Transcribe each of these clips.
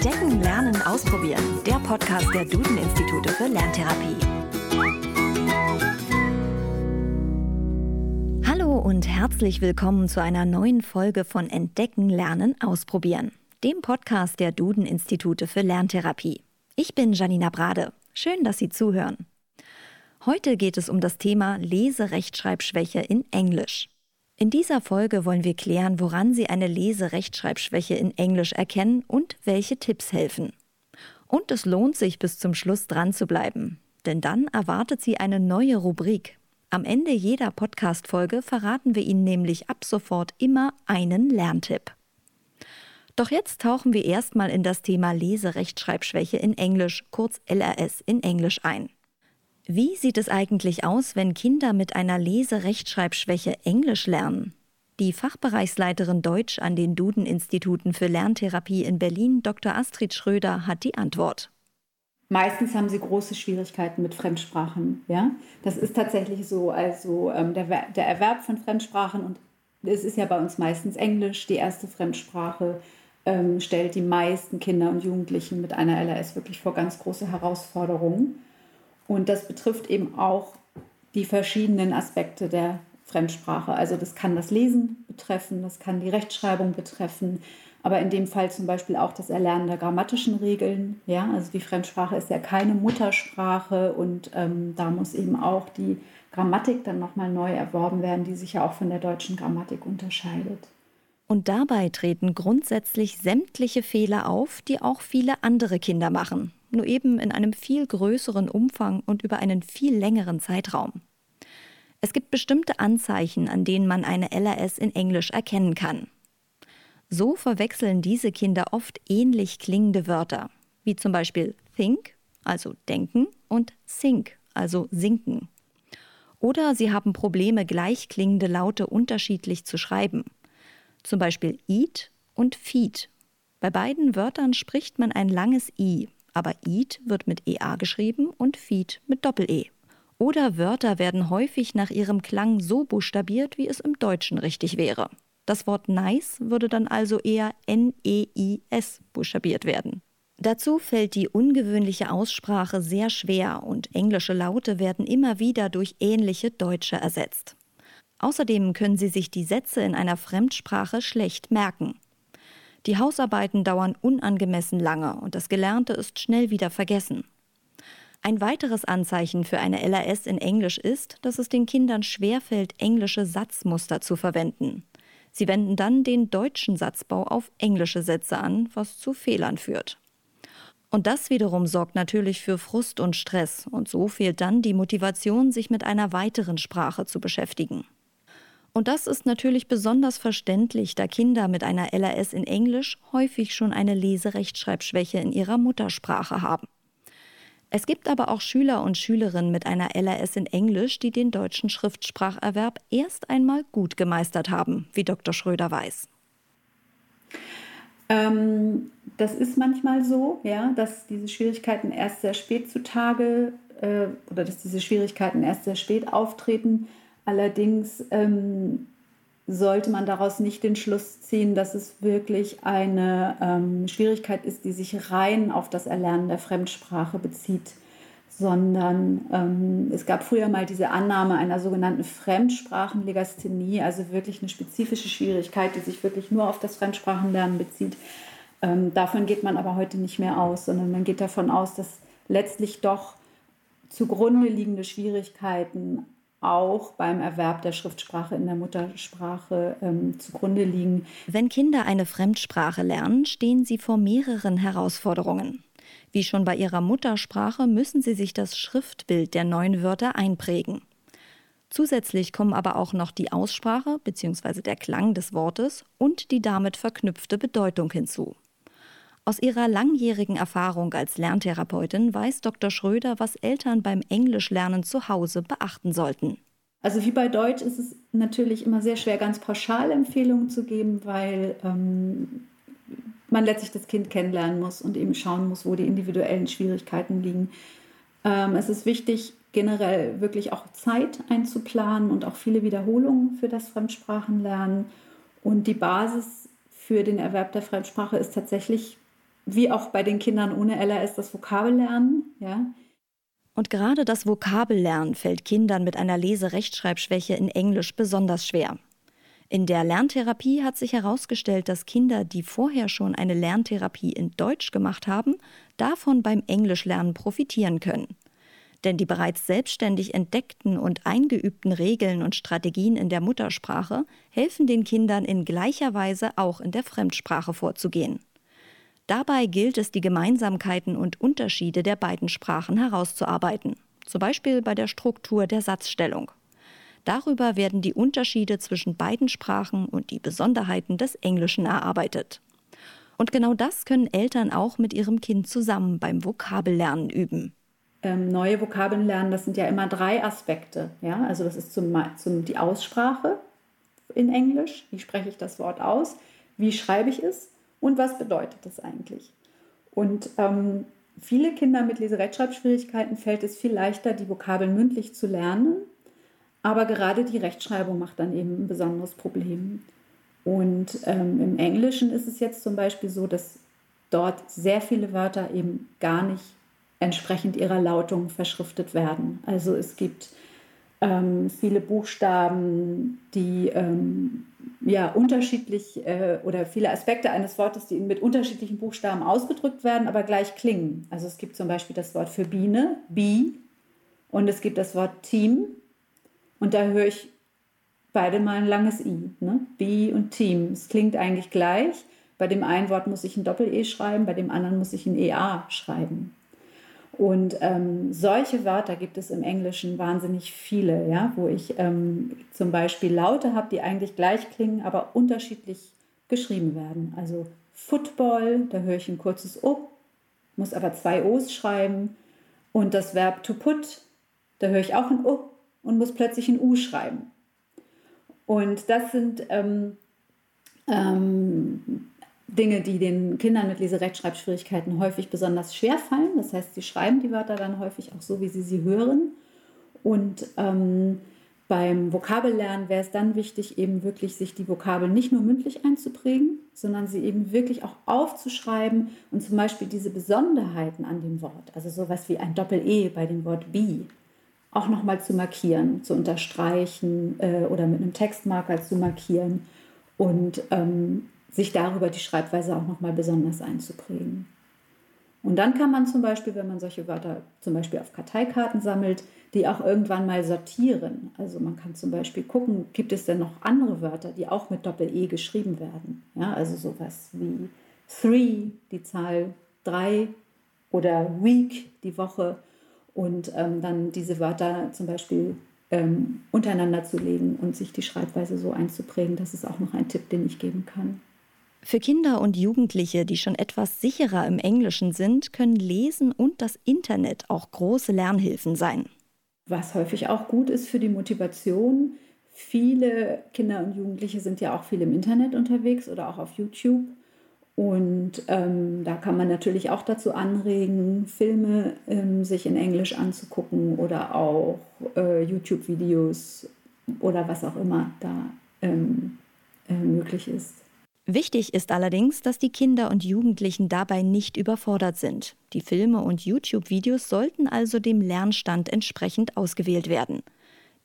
Entdecken, Lernen, Ausprobieren. Der Podcast der Duden-Institute für Lerntherapie. Hallo und herzlich willkommen zu einer neuen Folge von Entdecken, Lernen, Ausprobieren. Dem Podcast der Duden-Institute für Lerntherapie. Ich bin Janina Brade. Schön, dass Sie zuhören. Heute geht es um das Thema Leserechtschreibschwäche in Englisch. In dieser Folge wollen wir klären, woran Sie eine Leserechtschreibschwäche in Englisch erkennen und welche Tipps helfen. Und es lohnt sich, bis zum Schluss dran zu bleiben, denn dann erwartet Sie eine neue Rubrik. Am Ende jeder Podcast-Folge verraten wir Ihnen nämlich ab sofort immer einen Lerntipp. Doch jetzt tauchen wir erstmal in das Thema Leserechtschreibschwäche in Englisch, kurz LRS in Englisch ein. Wie sieht es eigentlich aus, wenn Kinder mit einer Leserechtschreibschwäche Englisch lernen? Die Fachbereichsleiterin Deutsch an den Duden-Instituten für Lerntherapie in Berlin, Dr. Astrid Schröder, hat die Antwort. Meistens haben sie große Schwierigkeiten mit Fremdsprachen. Ja? Das ist tatsächlich so. Also ähm, der, der Erwerb von Fremdsprachen, und es ist ja bei uns meistens Englisch, die erste Fremdsprache, ähm, stellt die meisten Kinder und Jugendlichen mit einer LRS wirklich vor ganz große Herausforderungen. Und das betrifft eben auch die verschiedenen Aspekte der Fremdsprache. Also das kann das Lesen betreffen, das kann die Rechtschreibung betreffen, aber in dem Fall zum Beispiel auch das Erlernen der grammatischen Regeln. Ja, also die Fremdsprache ist ja keine Muttersprache und ähm, da muss eben auch die Grammatik dann nochmal neu erworben werden, die sich ja auch von der deutschen Grammatik unterscheidet. Und dabei treten grundsätzlich sämtliche Fehler auf, die auch viele andere Kinder machen nur eben in einem viel größeren Umfang und über einen viel längeren Zeitraum. Es gibt bestimmte Anzeichen, an denen man eine LRS in Englisch erkennen kann. So verwechseln diese Kinder oft ähnlich klingende Wörter, wie zum Beispiel think, also denken, und sink, also sinken. Oder sie haben Probleme, gleichklingende Laute unterschiedlich zu schreiben. Zum Beispiel eat und feed. Bei beiden Wörtern spricht man ein langes i, aber Eat wird mit EA geschrieben und Feed mit Doppel-E. Oder Wörter werden häufig nach ihrem Klang so buchstabiert, wie es im Deutschen richtig wäre. Das Wort nice würde dann also eher N-E-I-S buchstabiert werden. Dazu fällt die ungewöhnliche Aussprache sehr schwer und englische Laute werden immer wieder durch ähnliche deutsche ersetzt. Außerdem können Sie sich die Sätze in einer Fremdsprache schlecht merken. Die Hausarbeiten dauern unangemessen lange und das Gelernte ist schnell wieder vergessen. Ein weiteres Anzeichen für eine LAS in Englisch ist, dass es den Kindern schwerfällt, englische Satzmuster zu verwenden. Sie wenden dann den deutschen Satzbau auf englische Sätze an, was zu Fehlern führt. Und das wiederum sorgt natürlich für Frust und Stress, und so fehlt dann die Motivation, sich mit einer weiteren Sprache zu beschäftigen. Und das ist natürlich besonders verständlich, da Kinder mit einer LRS in Englisch häufig schon eine Leserechtschreibschwäche in ihrer Muttersprache haben. Es gibt aber auch Schüler und Schülerinnen mit einer LRS in Englisch, die den deutschen Schriftspracherwerb erst einmal gut gemeistert haben, wie Dr. Schröder weiß. Ähm, das ist manchmal so, ja, dass diese Schwierigkeiten erst sehr spät zutage äh, oder dass diese Schwierigkeiten erst sehr spät auftreten. Allerdings ähm, sollte man daraus nicht den Schluss ziehen, dass es wirklich eine ähm, Schwierigkeit ist, die sich rein auf das Erlernen der Fremdsprache bezieht, sondern ähm, es gab früher mal diese Annahme einer sogenannten Fremdsprachenlegasthenie, also wirklich eine spezifische Schwierigkeit, die sich wirklich nur auf das Fremdsprachenlernen bezieht. Ähm, davon geht man aber heute nicht mehr aus, sondern man geht davon aus, dass letztlich doch zugrunde liegende Schwierigkeiten auch beim Erwerb der Schriftsprache in der Muttersprache ähm, zugrunde liegen. Wenn Kinder eine Fremdsprache lernen, stehen sie vor mehreren Herausforderungen. Wie schon bei ihrer Muttersprache müssen sie sich das Schriftbild der neuen Wörter einprägen. Zusätzlich kommen aber auch noch die Aussprache bzw. der Klang des Wortes und die damit verknüpfte Bedeutung hinzu. Aus ihrer langjährigen Erfahrung als Lerntherapeutin weiß Dr. Schröder, was Eltern beim Englischlernen zu Hause beachten sollten. Also wie bei Deutsch ist es natürlich immer sehr schwer, ganz pauschal Empfehlungen zu geben, weil ähm, man letztlich das Kind kennenlernen muss und eben schauen muss, wo die individuellen Schwierigkeiten liegen. Ähm, es ist wichtig, generell wirklich auch Zeit einzuplanen und auch viele Wiederholungen für das Fremdsprachenlernen. Und die Basis für den Erwerb der Fremdsprache ist tatsächlich wie auch bei den Kindern ohne LRS das Vokabellernen. Ja. Und gerade das Vokabellernen fällt Kindern mit einer Lese-Rechtschreibschwäche in Englisch besonders schwer. In der Lerntherapie hat sich herausgestellt, dass Kinder, die vorher schon eine Lerntherapie in Deutsch gemacht haben, davon beim Englischlernen profitieren können. Denn die bereits selbstständig entdeckten und eingeübten Regeln und Strategien in der Muttersprache helfen den Kindern in gleicher Weise auch in der Fremdsprache vorzugehen. Dabei gilt es, die Gemeinsamkeiten und Unterschiede der beiden Sprachen herauszuarbeiten, zum Beispiel bei der Struktur der Satzstellung. Darüber werden die Unterschiede zwischen beiden Sprachen und die Besonderheiten des Englischen erarbeitet. Und genau das können Eltern auch mit ihrem Kind zusammen beim Vokabellernen üben. Ähm, neue Vokabeln lernen, das sind ja immer drei Aspekte. Ja? Also das ist zum, zum, die Aussprache in Englisch, wie spreche ich das Wort aus, wie schreibe ich es und was bedeutet das eigentlich. Und ähm, viele Kinder mit Leserechtschreibschwierigkeiten fällt es viel leichter, die Vokabeln mündlich zu lernen, aber gerade die Rechtschreibung macht dann eben ein besonderes Problem. Und ähm, im Englischen ist es jetzt zum Beispiel so, dass dort sehr viele Wörter eben gar nicht entsprechend ihrer Lautung verschriftet werden. Also es gibt ähm, viele Buchstaben, die ähm, ja unterschiedlich äh, oder viele Aspekte eines Wortes, die mit unterschiedlichen Buchstaben ausgedrückt werden, aber gleich klingen. Also es gibt zum Beispiel das Wort für Biene, Bee, und es gibt das Wort Team, und da höre ich beide mal ein langes I. Ne? Be und Team. Es klingt eigentlich gleich. Bei dem einen Wort muss ich ein Doppel-E schreiben, bei dem anderen muss ich ein EA schreiben. Und ähm, solche Wörter gibt es im Englischen wahnsinnig viele, ja? wo ich ähm, zum Beispiel Laute habe, die eigentlich gleich klingen, aber unterschiedlich geschrieben werden. Also Football, da höre ich ein kurzes O, muss aber zwei O's schreiben. Und das Verb to put, da höre ich auch ein O, und muss plötzlich ein U schreiben. Und das sind ähm, ähm, Dinge, die den Kindern mit Leserechtschreibschwierigkeiten häufig besonders schwer fallen. Das heißt, sie schreiben die Wörter dann häufig auch so, wie sie sie hören. Und ähm, beim Vokabellernen wäre es dann wichtig, eben wirklich sich die Vokabel nicht nur mündlich einzuprägen, sondern sie eben wirklich auch aufzuschreiben und zum Beispiel diese Besonderheiten an dem Wort, also sowas wie ein Doppel-E bei dem Wort be, auch nochmal zu markieren, zu unterstreichen äh, oder mit einem Textmarker zu markieren und ähm, sich darüber die Schreibweise auch nochmal besonders einzuprägen. Und dann kann man zum Beispiel, wenn man solche Wörter zum Beispiel auf Karteikarten sammelt, die auch irgendwann mal sortieren. Also man kann zum Beispiel gucken, gibt es denn noch andere Wörter, die auch mit Doppel-E geschrieben werden? Ja, also sowas wie three, die Zahl drei, oder week, die Woche und ähm, dann diese Wörter zum Beispiel ähm, untereinander zu legen und sich die Schreibweise so einzuprägen. Das ist auch noch ein Tipp, den ich geben kann. Für Kinder und Jugendliche, die schon etwas sicherer im Englischen sind, können Lesen und das Internet auch große Lernhilfen sein. Was häufig auch gut ist für die Motivation. Viele Kinder und Jugendliche sind ja auch viel im Internet unterwegs oder auch auf YouTube. Und ähm, da kann man natürlich auch dazu anregen, Filme ähm, sich in Englisch anzugucken oder auch äh, YouTube-Videos oder was auch immer da ähm, äh, möglich ist. Wichtig ist allerdings, dass die Kinder und Jugendlichen dabei nicht überfordert sind. Die Filme und YouTube-Videos sollten also dem Lernstand entsprechend ausgewählt werden.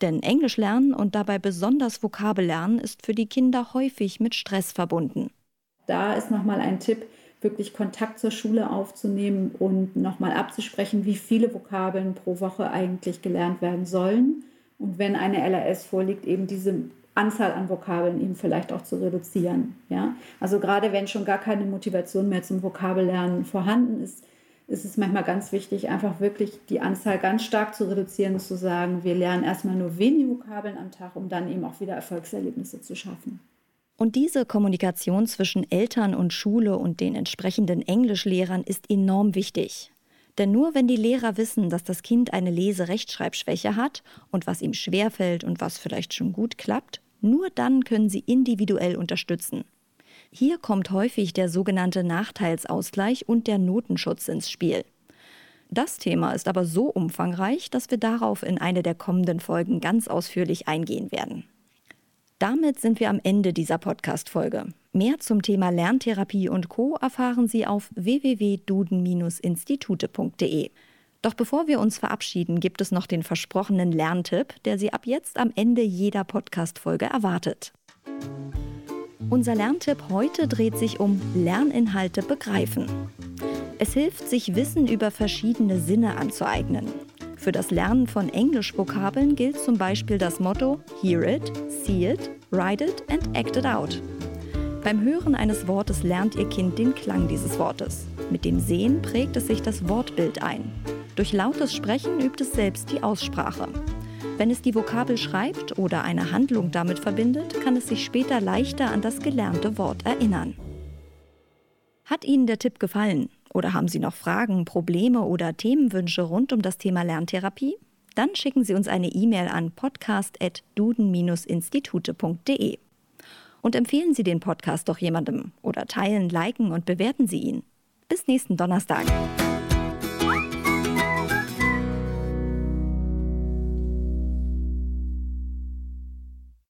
Denn Englisch lernen und dabei besonders Vokabellernen ist für die Kinder häufig mit Stress verbunden da ist nochmal ein Tipp, wirklich Kontakt zur Schule aufzunehmen und nochmal abzusprechen, wie viele Vokabeln pro Woche eigentlich gelernt werden sollen. Und wenn eine LRS vorliegt, eben diese Anzahl an Vokabeln eben vielleicht auch zu reduzieren. Ja? Also gerade wenn schon gar keine Motivation mehr zum Vokabellernen vorhanden ist, ist es manchmal ganz wichtig, einfach wirklich die Anzahl ganz stark zu reduzieren, zu sagen, wir lernen erstmal nur wenige Vokabeln am Tag, um dann eben auch wieder Erfolgserlebnisse zu schaffen. Und diese Kommunikation zwischen Eltern und Schule und den entsprechenden Englischlehrern ist enorm wichtig. Denn nur wenn die Lehrer wissen, dass das Kind eine Lese-Rechtschreibschwäche hat und was ihm schwerfällt und was vielleicht schon gut klappt, nur dann können sie individuell unterstützen. Hier kommt häufig der sogenannte Nachteilsausgleich und der Notenschutz ins Spiel. Das Thema ist aber so umfangreich, dass wir darauf in eine der kommenden Folgen ganz ausführlich eingehen werden. Damit sind wir am Ende dieser Podcast-Folge. Mehr zum Thema Lerntherapie und Co. erfahren Sie auf www.duden-institute.de. Doch bevor wir uns verabschieden, gibt es noch den versprochenen Lerntipp, der Sie ab jetzt am Ende jeder Podcast-Folge erwartet. Unser Lerntipp heute dreht sich um Lerninhalte begreifen. Es hilft, sich Wissen über verschiedene Sinne anzueignen. Für das Lernen von Englisch-Vokabeln gilt zum Beispiel das Motto Hear it, see it, write it and act it out. Beim Hören eines Wortes lernt Ihr Kind den Klang dieses Wortes. Mit dem Sehen prägt es sich das Wortbild ein. Durch lautes Sprechen übt es selbst die Aussprache. Wenn es die Vokabel schreibt oder eine Handlung damit verbindet, kann es sich später leichter an das gelernte Wort erinnern. Hat Ihnen der Tipp gefallen? Oder haben Sie noch Fragen, Probleme oder Themenwünsche rund um das Thema Lerntherapie? Dann schicken Sie uns eine E-Mail an podcast.duden-institute.de. Und empfehlen Sie den Podcast doch jemandem oder teilen, liken und bewerten Sie ihn. Bis nächsten Donnerstag.